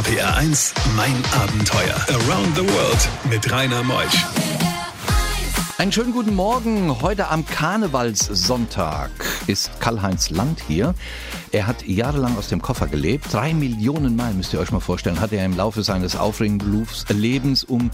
RPR 1, mein Abenteuer. Around the World mit Rainer Meusch. Einen schönen guten Morgen. Heute am Karnevalssonntag ist Karl-Heinz Land hier. Er hat jahrelang aus dem Koffer gelebt. Drei Millionen Mal, müsst ihr euch mal vorstellen, hat er im Laufe seines aufregenden Lebens um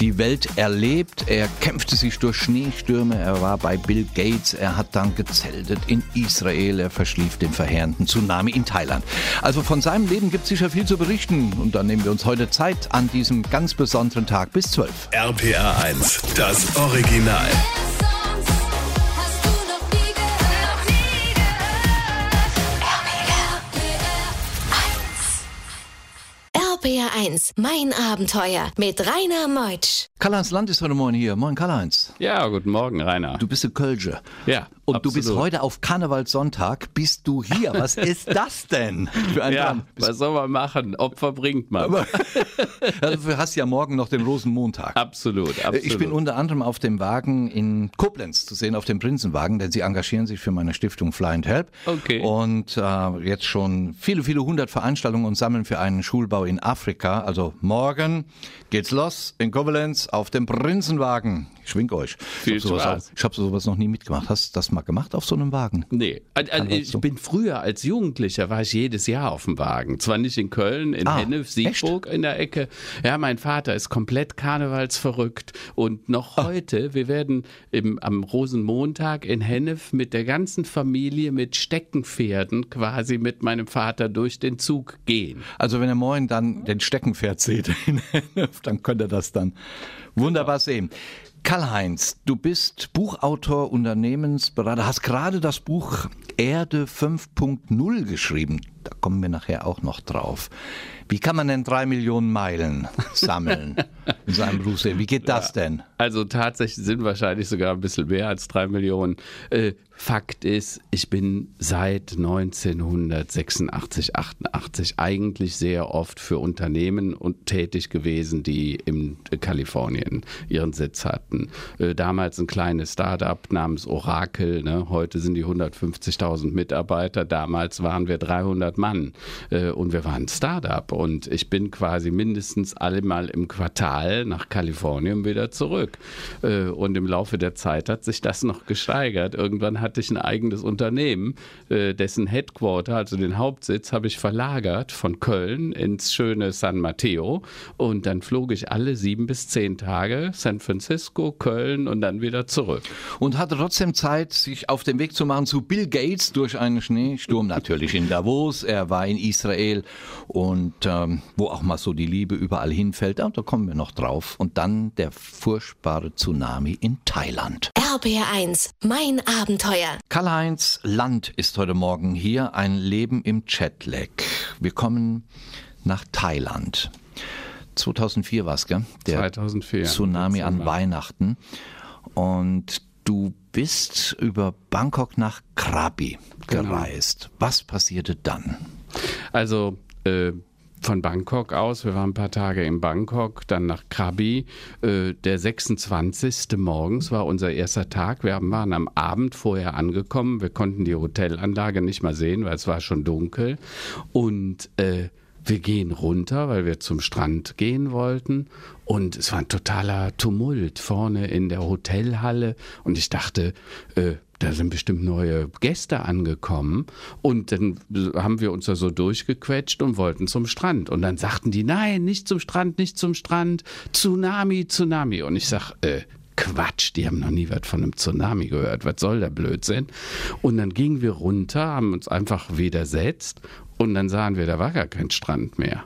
die Welt erlebt. Er kämpfte sich durch Schneestürme. Er war bei Bill Gates. Er hat dann gezeltet in Israel. Er verschlief den verheerenden Tsunami in Thailand. Also von seinem Leben gibt es sicher viel zu berichten. Und dann nehmen wir uns heute Zeit an diesem ganz besonderen Tag bis 12. RPR 1, das Original. RPR1, mein Abenteuer mit Rainer Meutsch. Karl-Heinz Land ist heute Morgen hier. Moin, Karl-Heinz. Ja, guten Morgen, Rainer. Du bist ein Kölsche. Ja. Und du bist absolut. heute auf Karnevalssonntag, bist du hier. Was ist das denn für ein Ja, was soll man machen? Opfer bringt man. Aber also, du hast ja morgen noch den Rosenmontag. absolut, absolut. Ich bin unter anderem auf dem Wagen in Koblenz zu sehen, auf dem Prinzenwagen, denn sie engagieren sich für meine Stiftung Fly and Help. Okay. Und äh, jetzt schon viele, viele hundert Veranstaltungen und sammeln für einen Schulbau in Afrika. Also morgen geht's los in Koblenz auf dem Prinzenwagen. Ich schwing euch. Viel ich hab sowas, habe sowas noch nie mitgemacht. Hast du das mal gemacht auf so einem Wagen? Nee, also, ich bin früher als Jugendlicher war ich jedes Jahr auf dem Wagen. Zwar nicht in Köln, in Ah, Hennef, Siegburg in der Ecke. Ja, mein Vater ist komplett karnevalsverrückt und noch Ah. heute, wir werden im, am Rosenmontag in Hennef mit der ganzen Familie mit Steckenpferden quasi mit meinem Vater durch den Zug gehen. Also wenn ihr morgen dann den Steckenpferd seht, in Hennef, dann könnt ihr das dann wunderbar sehen. Karl-Heinz, du bist Buchautor, Unternehmensberater, hast gerade das Buch Erde 5.0 geschrieben. Da kommen wir nachher auch noch drauf. Wie kann man denn drei Millionen Meilen sammeln in seinem Berufsleben? Wie geht das denn? Also tatsächlich sind wahrscheinlich sogar ein bisschen mehr als drei Millionen. Äh, Fakt ist, ich bin seit 1986, 88 eigentlich sehr oft für Unternehmen und tätig gewesen, die in Kalifornien ihren Sitz hatten. Äh, damals ein kleines Start-up namens Oracle. Ne? Heute sind die 150.000 Mitarbeiter. Damals waren wir 300 Mann äh, und wir waren Start-up. Und ich bin quasi mindestens allemal im Quartal nach Kalifornien wieder zurück. Äh, Und im Laufe der Zeit hat sich das noch gesteigert. Irgendwann hatte ich ein eigenes Unternehmen, äh, dessen Headquarter, also den Hauptsitz, habe ich verlagert von Köln ins schöne San Mateo. Und dann flog ich alle sieben bis zehn Tage San Francisco, Köln und dann wieder zurück. Und hatte trotzdem Zeit, sich auf den Weg zu machen zu Bill Gates durch einen Schneesturm, natürlich in Davos. Er war in Israel und ähm, wo auch mal so die Liebe überall hinfällt. Da kommen wir noch drauf. Und dann der furchtbare Tsunami in Thailand. RPR 1, mein Abenteuer. Karl-Heinz Land ist heute Morgen hier. Ein Leben im Jetlag. Wir kommen nach Thailand. 2004 war es, gell? Der 2004, Tsunami an. Weihnachten. Und du bist über Bangkok nach Krabi Genau. gereist. Was passierte dann? Also äh, von Bangkok aus, wir waren ein paar Tage in Bangkok, dann nach Krabi. Äh, der 26. morgens war unser erster Tag. Wir waren am Abend vorher angekommen. Wir konnten die Hotelanlage nicht mal sehen, weil es war schon dunkel. Und äh, wir gehen runter, weil wir zum Strand gehen wollten. Und es war ein totaler Tumult vorne in der Hotelhalle. Und ich dachte, äh, da sind bestimmt neue Gäste angekommen. Und dann haben wir uns da so durchgequetscht und wollten zum Strand. Und dann sagten die, nein, nicht zum Strand, nicht zum Strand. Tsunami, Tsunami. Und ich sag, äh, Quatsch, die haben noch nie was von einem Tsunami gehört. Was soll der Blödsinn? Und dann gingen wir runter, haben uns einfach widersetzt und dann sahen wir, da war gar kein Strand mehr.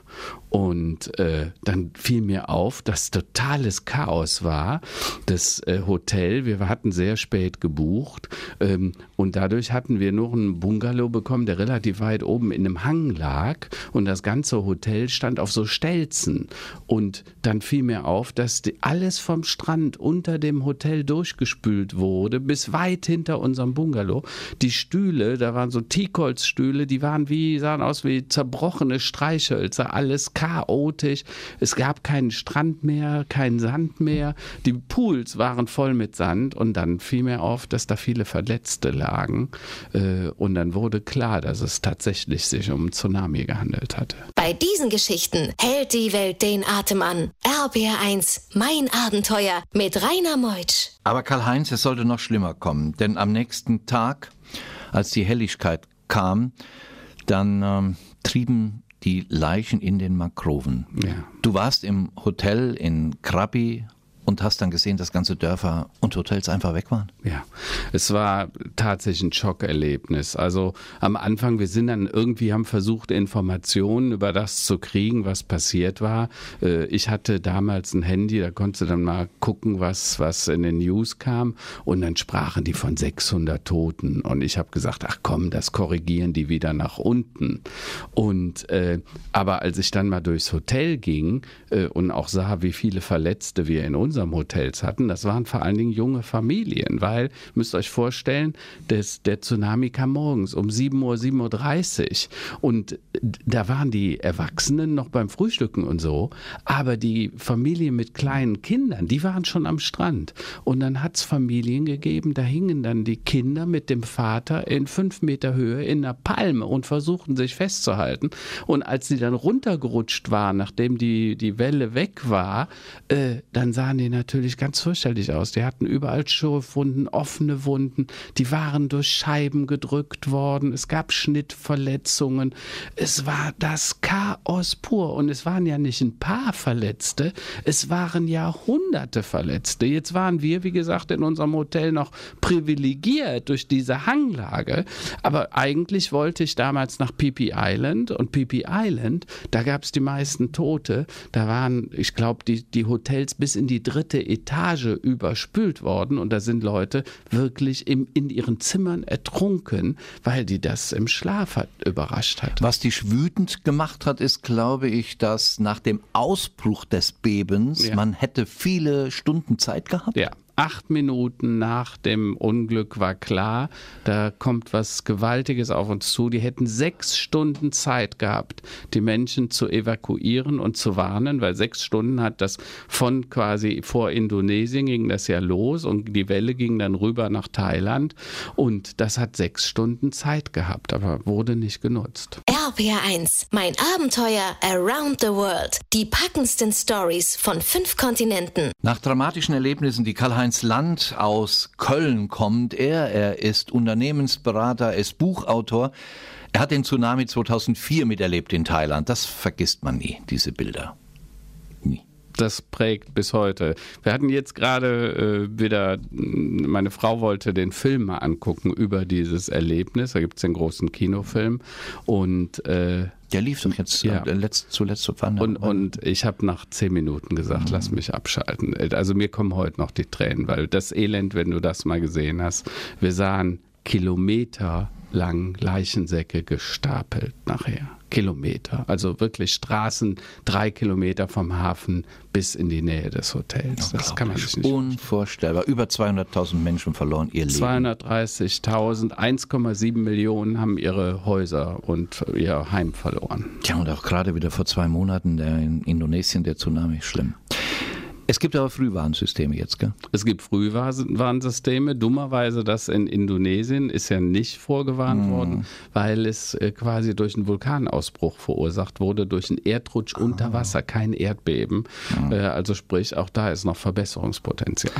Und äh, dann fiel mir auf, dass totales Chaos war. Das äh, Hotel, wir hatten sehr spät gebucht ähm, und dadurch hatten wir nur einen Bungalow bekommen, der relativ weit oben in einem Hang lag und das ganze Hotel stand auf so Stelzen. Und dann fiel mir auf, dass die, alles vom Strand unter dem Hotel durchgespült wurde, bis weit hinter unserem Bungalow. Die Stühle, da waren so Teakholzstühle, die waren wie, sahen aus wie zerbrochene Streichhölzer, alles chaotisch. Es gab keinen Strand mehr, keinen Sand mehr. Die Pools waren voll mit Sand und dann fiel mir auf, dass da viele Verletzte lagen. Äh, und dann wurde klar, dass es tatsächlich sich um einen Tsunami gehandelt hatte. Bei diesen Geschichten hält die Welt den Atem an. RBR1, mein Abenteuer mit Rainer Meutsch. Aber Karl-Heinz, es sollte noch schlimmer kommen, denn am nächsten Tag, als die Helligkeit kam, dann ähm, trieben die Leichen in den Makroven. Ja. Du warst im Hotel in Krabi und hast dann gesehen, dass ganze Dörfer und Hotels einfach weg waren. Ja, es war tatsächlich ein Schockerlebnis. Also am Anfang, wir sind dann irgendwie, haben versucht, Informationen über das zu kriegen, was passiert war. Äh, ich hatte damals ein Handy, da konntest du dann mal gucken, was, was in den News kam. Und dann sprachen die von 600 Toten. Und ich habe gesagt, ach komm, das korrigieren die wieder nach unten. Und, äh, aber als ich dann mal durchs Hotel ging äh, und auch sah, wie viele Verletzte wir in uns unserem Hotels hatten, das waren vor allen Dingen junge Familien, weil, müsst ihr euch vorstellen, das, der Tsunami kam morgens um 7 Uhr, 7.30 Uhr und da waren die Erwachsenen noch beim Frühstücken und so, aber die Familien mit kleinen Kindern, die waren schon am Strand. Und dann hat es Familien gegeben, da hingen dann die Kinder mit dem Vater in fünf Meter Höhe in einer Palme und versuchten sich festzuhalten. Und als sie dann runtergerutscht waren, nachdem die, die Welle weg war, äh, dann sahen die die natürlich ganz fürchterlich aus. Die hatten überall Schürfwunden, offene Wunden, die waren durch Scheiben gedrückt worden, es gab Schnittverletzungen. Es war das Chaos pur. Und es waren ja nicht ein paar Verletzte, es waren ja hunderte Verletzte. Jetzt waren wir, wie gesagt, in unserem Hotel noch privilegiert durch diese Hanglage, aber eigentlich wollte ich damals nach Pipi Island. Und Pipi Island, da gab es die meisten Tote, da waren, ich glaube, die, die Hotels bis in die dritte Etage überspült worden und da sind Leute wirklich im, in ihren Zimmern ertrunken, weil die das im Schlaf hat, überrascht hat. Was dich wütend gemacht hat, ist, glaube ich, dass nach dem Ausbruch des Bebens Ja. man hätte viele Stunden Zeit gehabt. Ja. Acht Minuten nach dem Unglück war klar, da kommt was Gewaltiges auf uns zu. Die hätten sechs Stunden Zeit gehabt, die Menschen zu evakuieren und zu warnen, weil sechs Stunden hat das von quasi vor Indonesien ging das ja los und die Welle ging dann rüber nach Thailand und das hat sechs Stunden Zeit gehabt, aber wurde nicht genutzt. RPR1, mein Abenteuer around the world. Die packendsten Stories von fünf Kontinenten. Nach dramatischen Erlebnissen, die Karl-Heinz Land aus Köln kommt, er, er ist Unternehmensberater, er ist Buchautor. Er hat den Tsunami 2004 miterlebt in Thailand. Das vergisst man nie, diese Bilder. Nie. das prägt bis heute. Wir hatten jetzt gerade äh, wieder, meine Frau wollte den Film mal angucken über dieses Erlebnis. Da gibt es den großen Kinofilm. Und, äh, Der lief doch jetzt Ja. äh, letzt, zuletzt so wann? und, und ich habe nach zehn Minuten gesagt, lass mich abschalten. Also mir kommen heute noch die Tränen, weil das Elend, wenn du das mal gesehen hast, wir sahen Kilometer lang Leichensäcke gestapelt nachher. Kilometer. Also wirklich Straßen drei Kilometer vom Hafen bis in die Nähe des Hotels. Das kann man sich nicht Unvorstellbar. Über 200.000 Menschen verloren ihr Leben. 230.000, 1,7 Millionen haben ihre Häuser und ihr Heim verloren. Tja, und auch gerade wieder vor zwei Monaten der in Indonesien, der Tsunami, schlimm. Es gibt aber Frühwarnsysteme jetzt, gell? Es gibt Frühwarnsysteme. Dummerweise das in Indonesien ist ja nicht vorgewarnt worden, weil es äh, quasi durch einen Vulkanausbruch verursacht wurde, durch einen Erdrutsch unter Wasser, kein Erdbeben. Äh, Also sprich, auch da ist noch Verbesserungspotenzial.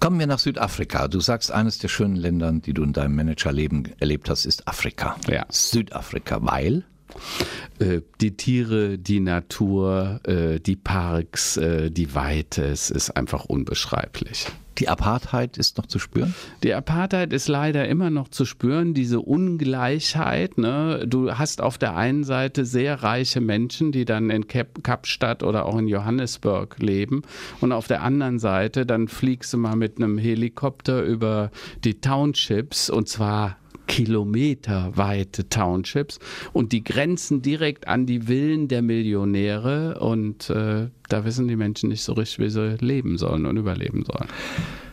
Kommen wir nach Südafrika. Du sagst, eines der schönen Länder, die du in deinem Managerleben erlebt hast, ist Afrika. Ja. Südafrika, weil? Äh, Die Tiere, die Natur, äh, die Parks, äh, die Weite, es ist einfach unbeschreiblich. Die Apartheid ist noch zu spüren? Die Apartheid ist leider immer noch zu spüren, diese Ungleichheit. Ne? Du hast auf der einen Seite sehr reiche Menschen, die dann in Kap Kapstadt oder auch in Johannesburg leben. Und auf der anderen Seite, dann fliegst du mal mit einem Helikopter über die Townships und zwar kilometerweite Townships und die grenzen direkt an die Villen der Millionäre und äh, da wissen die Menschen nicht so richtig, wie sie leben sollen und überleben sollen.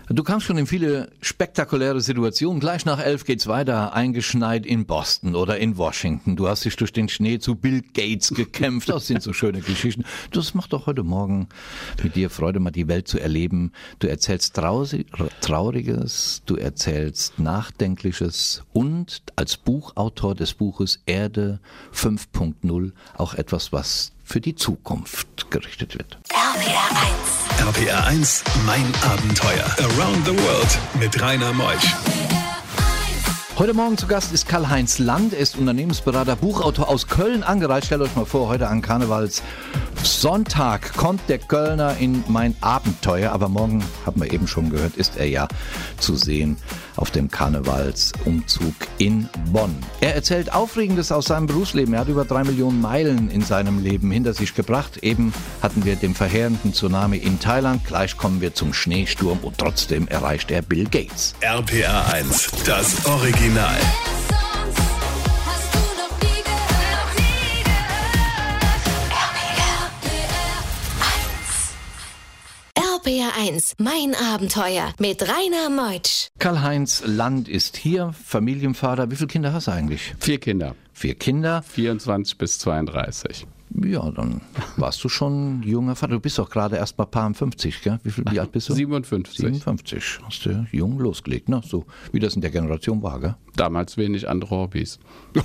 Du kamst schon in viele spektakuläre Situationen. Gleich nach elf geht's weiter, eingeschneit in Boston oder in Washington. Du hast dich durch den Schnee zu Bill Gates gekämpft. Das sind so schöne Geschichten. Das macht doch heute Morgen mit dir Freude, mal die Welt zu erleben. Du erzählst Trauriges, du erzählst Nachdenkliches und als Buchautor des Buches Erde 5.0 auch etwas, was für die Zukunft gerichtet wird. RPR 1. RPR 1, mein Abenteuer. Around the World mit Rainer Meusch. Heute Morgen zu Gast ist Karl-Heinz Land. Er ist Unternehmensberater, Buchautor aus Köln angereist. Stellt euch mal vor, heute an Karnevals Sonntag kommt der Kölner in mein Abenteuer. Aber morgen, haben wir eben schon gehört, ist er ja zu sehen auf dem Karnevalsumzug in Bonn. Er erzählt Aufregendes aus seinem Berufsleben. Er hat über drei Millionen Meilen in seinem Leben hinter sich gebracht. Eben hatten wir den verheerenden Tsunami in Thailand. Gleich kommen wir zum Schneesturm und trotzdem erreicht er Bill Gates. RPR 1, das Original. 1, mein Abenteuer mit Rainer Meutsch. Karl-Heinz Land ist hier, Familienvater. Wie viele Kinder hast du eigentlich? Vier Kinder, Vier Kinder. 24 bis 32. Ja, dann warst du schon junger Vater. Du bist doch gerade erst mal paar 50, gell? Wie, viel, wie alt bist du? 57. 57. Hast du jung losgelegt, ne? So wie das in der Generation war, gell? Damals wenig andere Hobbys.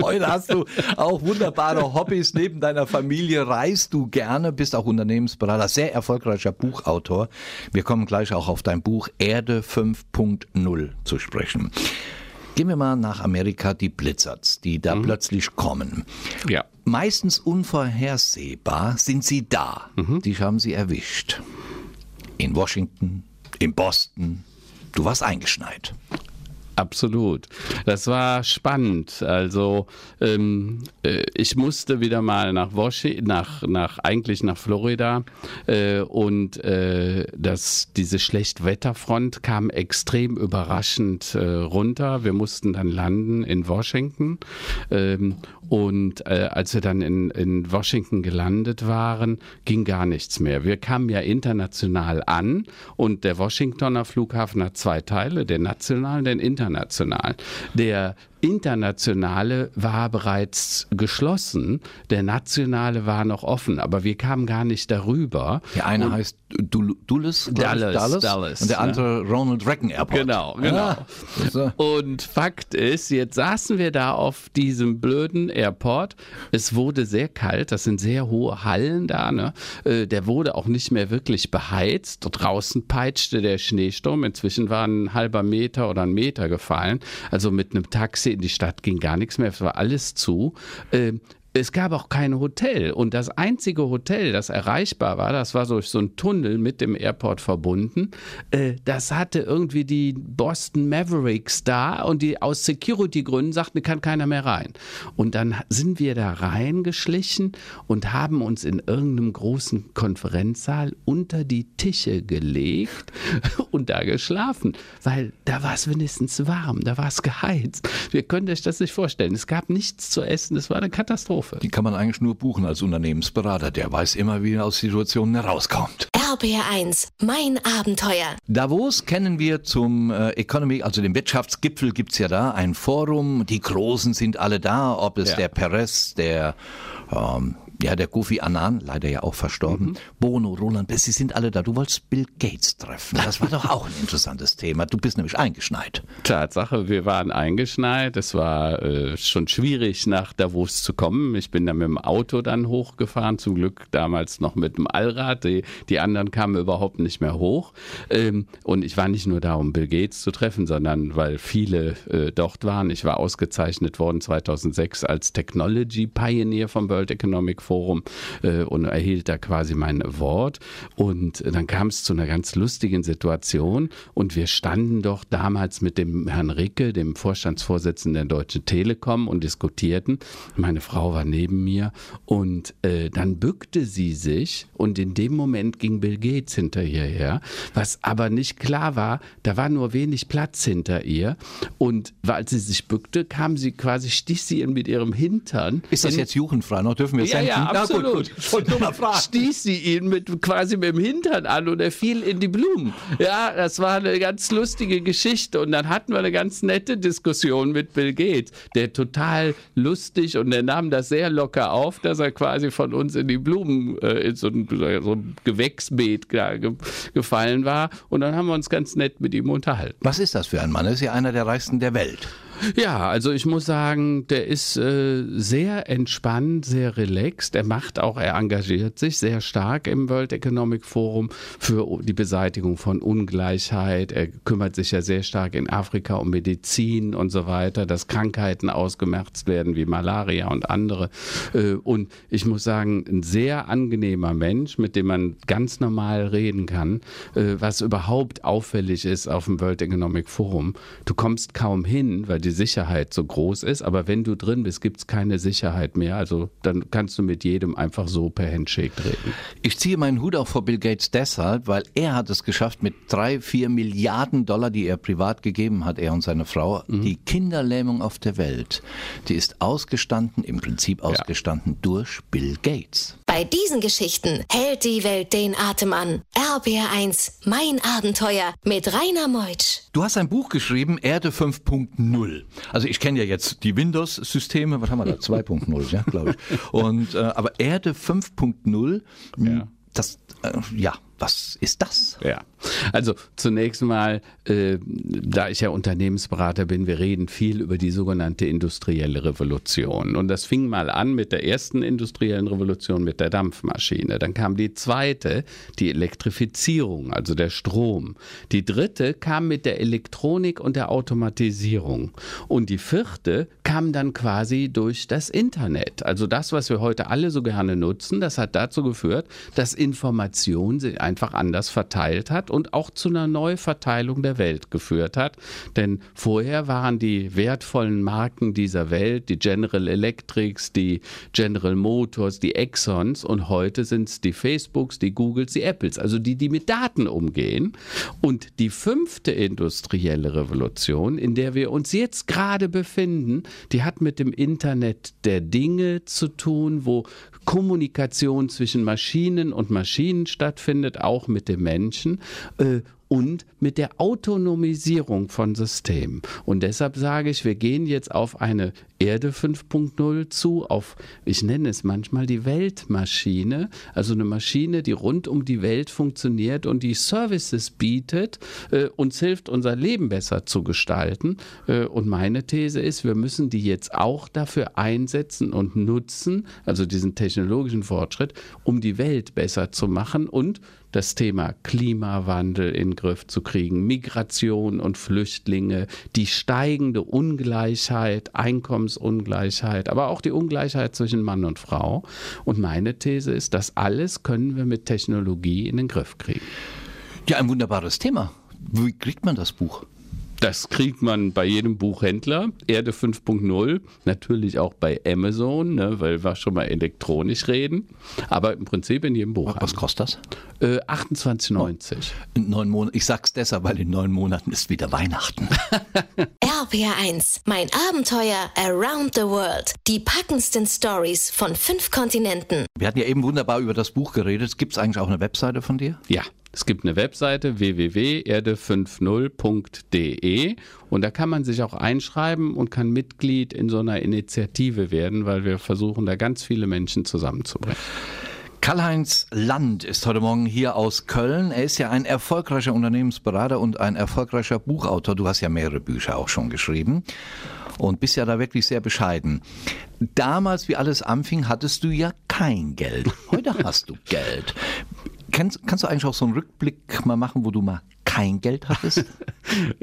Heute hast du auch wunderbare Hobbys. Neben deiner Familie reist du gerne, bist auch Unternehmensberater, sehr erfolgreicher Buchautor. Wir kommen gleich auch auf dein Buch Erde 5.0 zu sprechen. Gehen wir mal nach Amerika, die Blizzards, die da plötzlich kommen. Ja. Meistens unvorhersehbar sind sie da. Die haben sie erwischt. In Washington, in Boston. Du warst eingeschneit. Absolut. Das war spannend. Also ähm, äh, ich musste wieder mal nach Washington, nach, nach eigentlich nach Florida äh, und äh, das, diese Schlechtwetterfront kam extrem überraschend äh, runter. Wir mussten dann landen in Washington ähm, und äh, als wir dann in, in Washington gelandet waren, ging gar nichts mehr. Wir kamen ja international an und der Washingtoner Flughafen hat zwei Teile, den nationalen, den internationalen. Der internationale war bereits geschlossen, der nationale war noch offen, aber wir kamen gar nicht darüber. Der eine heißt Dul- Dulles, ich, Dallas, Dallas, und der ja. andere Ronald Reagan Airport. Genau, genau. Ja, so. Und Fakt ist, jetzt saßen wir da auf diesem blöden Airport. Es wurde sehr kalt, das sind sehr hohe Hallen da. Ne? Äh, Der wurde auch nicht mehr wirklich beheizt. Draußen peitschte der Schneesturm. Inzwischen war ein halber Meter oder ein Meter gefallen. Also mit einem Taxi in die Stadt ging gar nichts mehr. Es war alles zu. Ähm, es gab auch kein Hotel und das einzige Hotel, das erreichbar war, das war durch so ein Tunnel mit dem Airport verbunden. Äh, das hatte irgendwie die Boston Mavericks da und die aus Security-Gründen sagten, kann keiner mehr rein. Und dann sind wir da reingeschlichen und haben uns in irgendeinem großen Konferenzsaal unter die Tische gelegt und da geschlafen, weil da war es wenigstens warm, da war es geheizt. Ihr könnt euch das nicht vorstellen. Es gab nichts zu essen, es war eine Katastrophe. Die kann man eigentlich nur buchen als Unternehmensberater. Der weiß immer, wie er aus Situationen herauskommt. RPR 1, mein Abenteuer. Davos kennen wir zum äh, Economy, also dem Wirtschaftsgipfel gibt's ja da ein Forum. Die Großen sind alle da, ob es Ja. der Perez, der ähm, ja, der Kofi Annan, leider ja auch verstorben, Mhm. Bono, Roland Bess, sie sind alle da. Du wolltest Bill Gates treffen. Das war doch auch ein interessantes Thema. Du bist nämlich eingeschneit. Tatsache, wir waren eingeschneit. Es war äh, schon schwierig, nach Davos zu kommen. Ich bin dann mit dem Auto dann hochgefahren, zum Glück damals noch mit dem Allrad. Die, die anderen kamen überhaupt nicht mehr hoch. Ähm, und ich war nicht nur da, um Bill Gates zu treffen, sondern weil viele äh, dort waren. Ich war ausgezeichnet worden 2006 als Technology Pioneer vom World Economic Forum äh, und erhielt da quasi mein Award. Und dann kam es zu einer ganz lustigen Situation und wir standen doch damals mit dem Herrn Ricke, dem Vorstandsvorsitzenden der Deutschen Telekom und diskutierten. Meine Frau war neben mir und äh, dann bückte sie sich und in dem Moment ging Bill Gates hinter ihr her, was aber nicht klar war, da war nur wenig Platz hinter ihr und als sie sich bückte, kam sie quasi, stich sie mit ihrem Hintern Ist das in- jetzt jugendfrei noch? Dürfen wir ja, ja, Ja, gut, absolut. gut. Fragen. Stieß sie ihn mit, quasi mit dem Hintern an und er fiel in die Blumen. Ja, das war eine ganz lustige Geschichte. Und dann hatten wir eine ganz nette Diskussion mit Bill Gates, der total lustig und der nahm das sehr locker auf, dass er quasi von uns in die Blumen, äh, in so ein, so ein Gewächsbeet da ge gefallen war. Und dann haben wir uns ganz nett mit ihm unterhalten. Was ist das für ein Mann? Er ist ja einer der reichsten der Welt. Ja, also ich muss sagen, der ist äh, sehr entspannt, sehr relaxed. Er macht auch, er engagiert sich sehr stark im World Economic Forum für die Beseitigung von Ungleichheit. Er kümmert sich ja sehr stark in Afrika um Medizin und so weiter, dass Krankheiten ausgemerzt werden wie Malaria und andere. Äh, und ich muss sagen, ein sehr angenehmer Mensch, mit dem man ganz normal reden kann, äh, was überhaupt auffällig ist auf dem World Economic Forum. Du kommst kaum hin, weil die Sicherheit so groß ist, aber wenn du drin bist, gibt es keine Sicherheit mehr. Also dann kannst du mit jedem einfach so per Handshake reden. Ich ziehe meinen Hut auch vor Bill Gates deshalb, weil er hat es geschafft, mit drei, vier Milliarden Dollar, die er privat gegeben hat, er und seine Frau, die Kinderlähmung auf der Welt, die ist ausgestanden, im Prinzip ausgestanden durch Bill Gates. Bei diesen Geschichten hält die Welt den Atem an. RBR1, mein Abenteuer mit Rainer Meutsch. Du hast ein Buch geschrieben, Erde 5.0. Also ich kenne ja jetzt die Windows-Systeme, was haben wir da? 2.0, ja, glaube ich. Und, äh, aber Erde 5.0, Ja. das, äh, ja, was ist das? Ja, also zunächst mal, äh, da ich ja Unternehmensberater bin, wir reden viel über die sogenannte industrielle Revolution. Und das fing mal an mit der ersten industriellen Revolution mit der Dampfmaschine. Dann kam die zweite, die Elektrifizierung, also der Strom. Die dritte kam mit der Elektronik und der Automatisierung. Und die vierte kam dann quasi durch das Internet. Also das, was wir heute alle so gerne nutzen, das hat dazu geführt, dass Information sich einfach anders verteilt hat und auch zu einer Neuverteilung der Welt geführt hat. Denn vorher waren die wertvollen Marken dieser Welt, die General Electrics, die General Motors, die Exxons und heute sind es die Facebooks, die Googles, die Apples, also die, die mit Daten umgehen. Und die fünfte industrielle Revolution, in der wir uns jetzt gerade befinden, die hat mit dem Internet der Dinge zu tun, wo Kommunikation zwischen Maschinen und Maschinen stattfindet, auch mit dem Menschen. Und mit der Autonomisierung von Systemen. Und deshalb sage ich, wir gehen jetzt auf eine Erde 5.0 zu, auf, ich nenne es manchmal die Weltmaschine, also eine Maschine, die rund um die Welt funktioniert und die Services bietet, äh, uns hilft, unser Leben besser zu gestalten. Äh, und meine These ist, wir müssen die jetzt auch dafür einsetzen und nutzen, also diesen technologischen Fortschritt, um die Welt besser zu machen und das Thema Klimawandel in den Griff zu kriegen, Migration und Flüchtlinge, die steigende Ungleichheit, Einkommensungleichheit, aber auch die Ungleichheit zwischen Mann und Frau. Und meine These ist, das alles können wir mit Technologie in den Griff kriegen. Ja, ein wunderbares Thema. Wie kriegt man das Buch? Das kriegt man bei jedem Buchhändler, Erde 5.0, natürlich auch bei Amazon, ne, weil wir schon mal elektronisch reden, aber im Prinzip in jedem Buch. Was kostet das? Äh, 28,90. In neun Monaten. Ich sag's deshalb, weil in neun Monaten ist wieder Weihnachten. RBR1, mein Abenteuer around the world. Die packendsten Stories von fünf Kontinenten. Wir hatten ja eben wunderbar über das Buch geredet. Gibt's eigentlich auch eine Webseite von dir? Ja, es gibt eine Webseite www.erde50.de und da kann man sich auch einschreiben und kann Mitglied in so einer Initiative werden, weil wir versuchen, da ganz viele Menschen zusammenzubringen. Karl-Heinz Land ist heute Morgen hier aus Köln. Er ist ja ein erfolgreicher Unternehmensberater und ein erfolgreicher Buchautor. Du hast ja mehrere Bücher auch schon geschrieben und bist ja da wirklich sehr bescheiden. Damals, wie alles anfing, hattest du ja kein Geld. Heute hast du Geld. Kannst, kannst du eigentlich auch so einen Rückblick mal machen, wo du mal kein Geld hattest?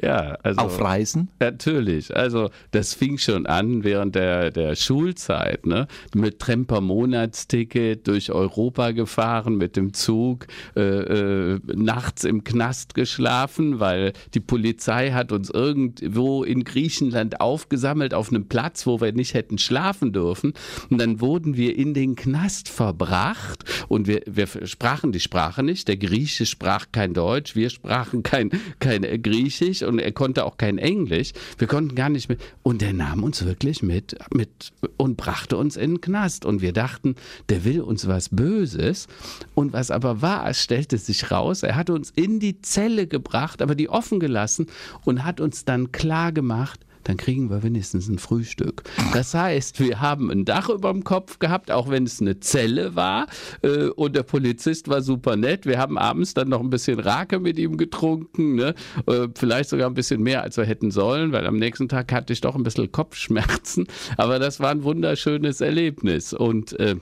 Ja, also. Auf Reisen? Natürlich. Also das fing schon an während der, der Schulzeit, ne? Mit Tremper-Monatsticket durch Europa gefahren, mit dem Zug, äh, äh, nachts im Knast geschlafen, weil die Polizei hat uns irgendwo in Griechenland aufgesammelt auf einem Platz, wo wir nicht hätten schlafen dürfen. Und dann wurden wir in den Knast verbracht und wir, wir sprachen die Sprache nicht. Der Grieche sprach kein Deutsch, wir sprachen kein, kein Griechisch. Und er konnte auch kein Englisch. Wir konnten gar nicht mit. Und der nahm uns wirklich mit, mit und brachte uns in den Knast. Und wir dachten, der will uns was Böses. Und was aber war, es stellte sich raus, er hat uns in die Zelle gebracht, aber die offen gelassen und hat uns dann klar gemacht, dann kriegen wir wenigstens ein Frühstück. Das heißt, wir haben ein Dach über dem Kopf gehabt, auch wenn es eine Zelle war. Äh, und der Polizist war super nett. Wir haben abends dann noch ein bisschen Rake mit ihm getrunken. Ne? Äh, vielleicht sogar ein bisschen mehr, als wir hätten sollen, weil am nächsten Tag hatte ich doch ein bisschen Kopfschmerzen. Aber das war ein wunderschönes Erlebnis. Und äh,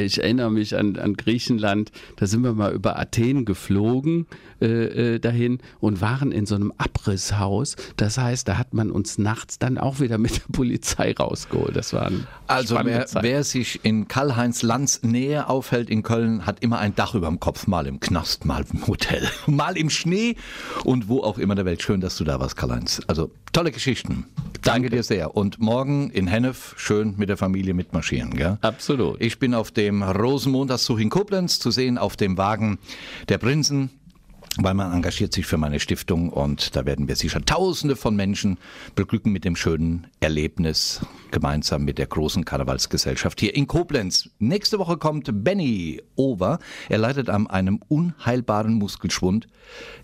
ich erinnere mich an, an Griechenland, da sind wir mal über Athen geflogen äh, äh, dahin und waren in so einem Abrisshaus. Das heißt, da hat man uns nachts dann auch wieder mit der Polizei rausgeholt. Das war ein Also wer, wer sich in Karl-Heinz Lanz Nähe aufhält in Köln, hat immer ein Dach über dem Kopf, mal im Knast, mal im Hotel, mal im Schnee und wo auch immer der Welt. Schön, dass du da warst, Karl-Heinz. Also tolle Geschichten. Danke, dir sehr. Und morgen in Hennef schön mit der Familie mitmarschieren. Gell? Absolut. Ich bin auf dem Rosenmontagszug in Koblenz zu sehen, auf dem Wagen der Prinzen. Weil man engagiert sich für meine Stiftung und da werden wir sicher Tausende von Menschen beglücken mit dem schönen Erlebnis gemeinsam mit der großen Karnevalsgesellschaft hier in Koblenz. Nächste Woche kommt Benny Over. Er leidet an einem unheilbaren Muskelschwund.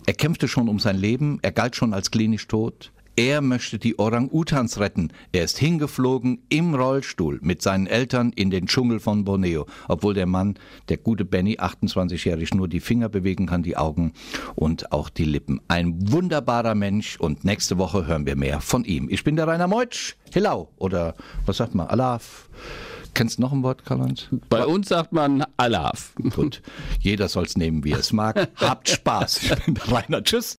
Er kämpfte schon um sein Leben. Er galt schon als klinisch tot. Er möchte die Orang-Utans retten. Er ist hingeflogen im Rollstuhl mit seinen Eltern in den Dschungel von Borneo, obwohl der Mann, der gute Benny, 28-jährig, nur die Finger bewegen kann, die Augen und auch die Lippen. Ein wunderbarer Mensch und nächste Woche hören wir mehr von ihm. Ich bin der Rainer Meutsch. Hello oder was sagt man? Alaf. Kennst du noch ein Wort, Karl-Heinz? Bei uns sagt man Alaf. Gut, jeder soll's nehmen, wie er es mag. Habt Spaß. Ich bin der Rainer. Tschüss.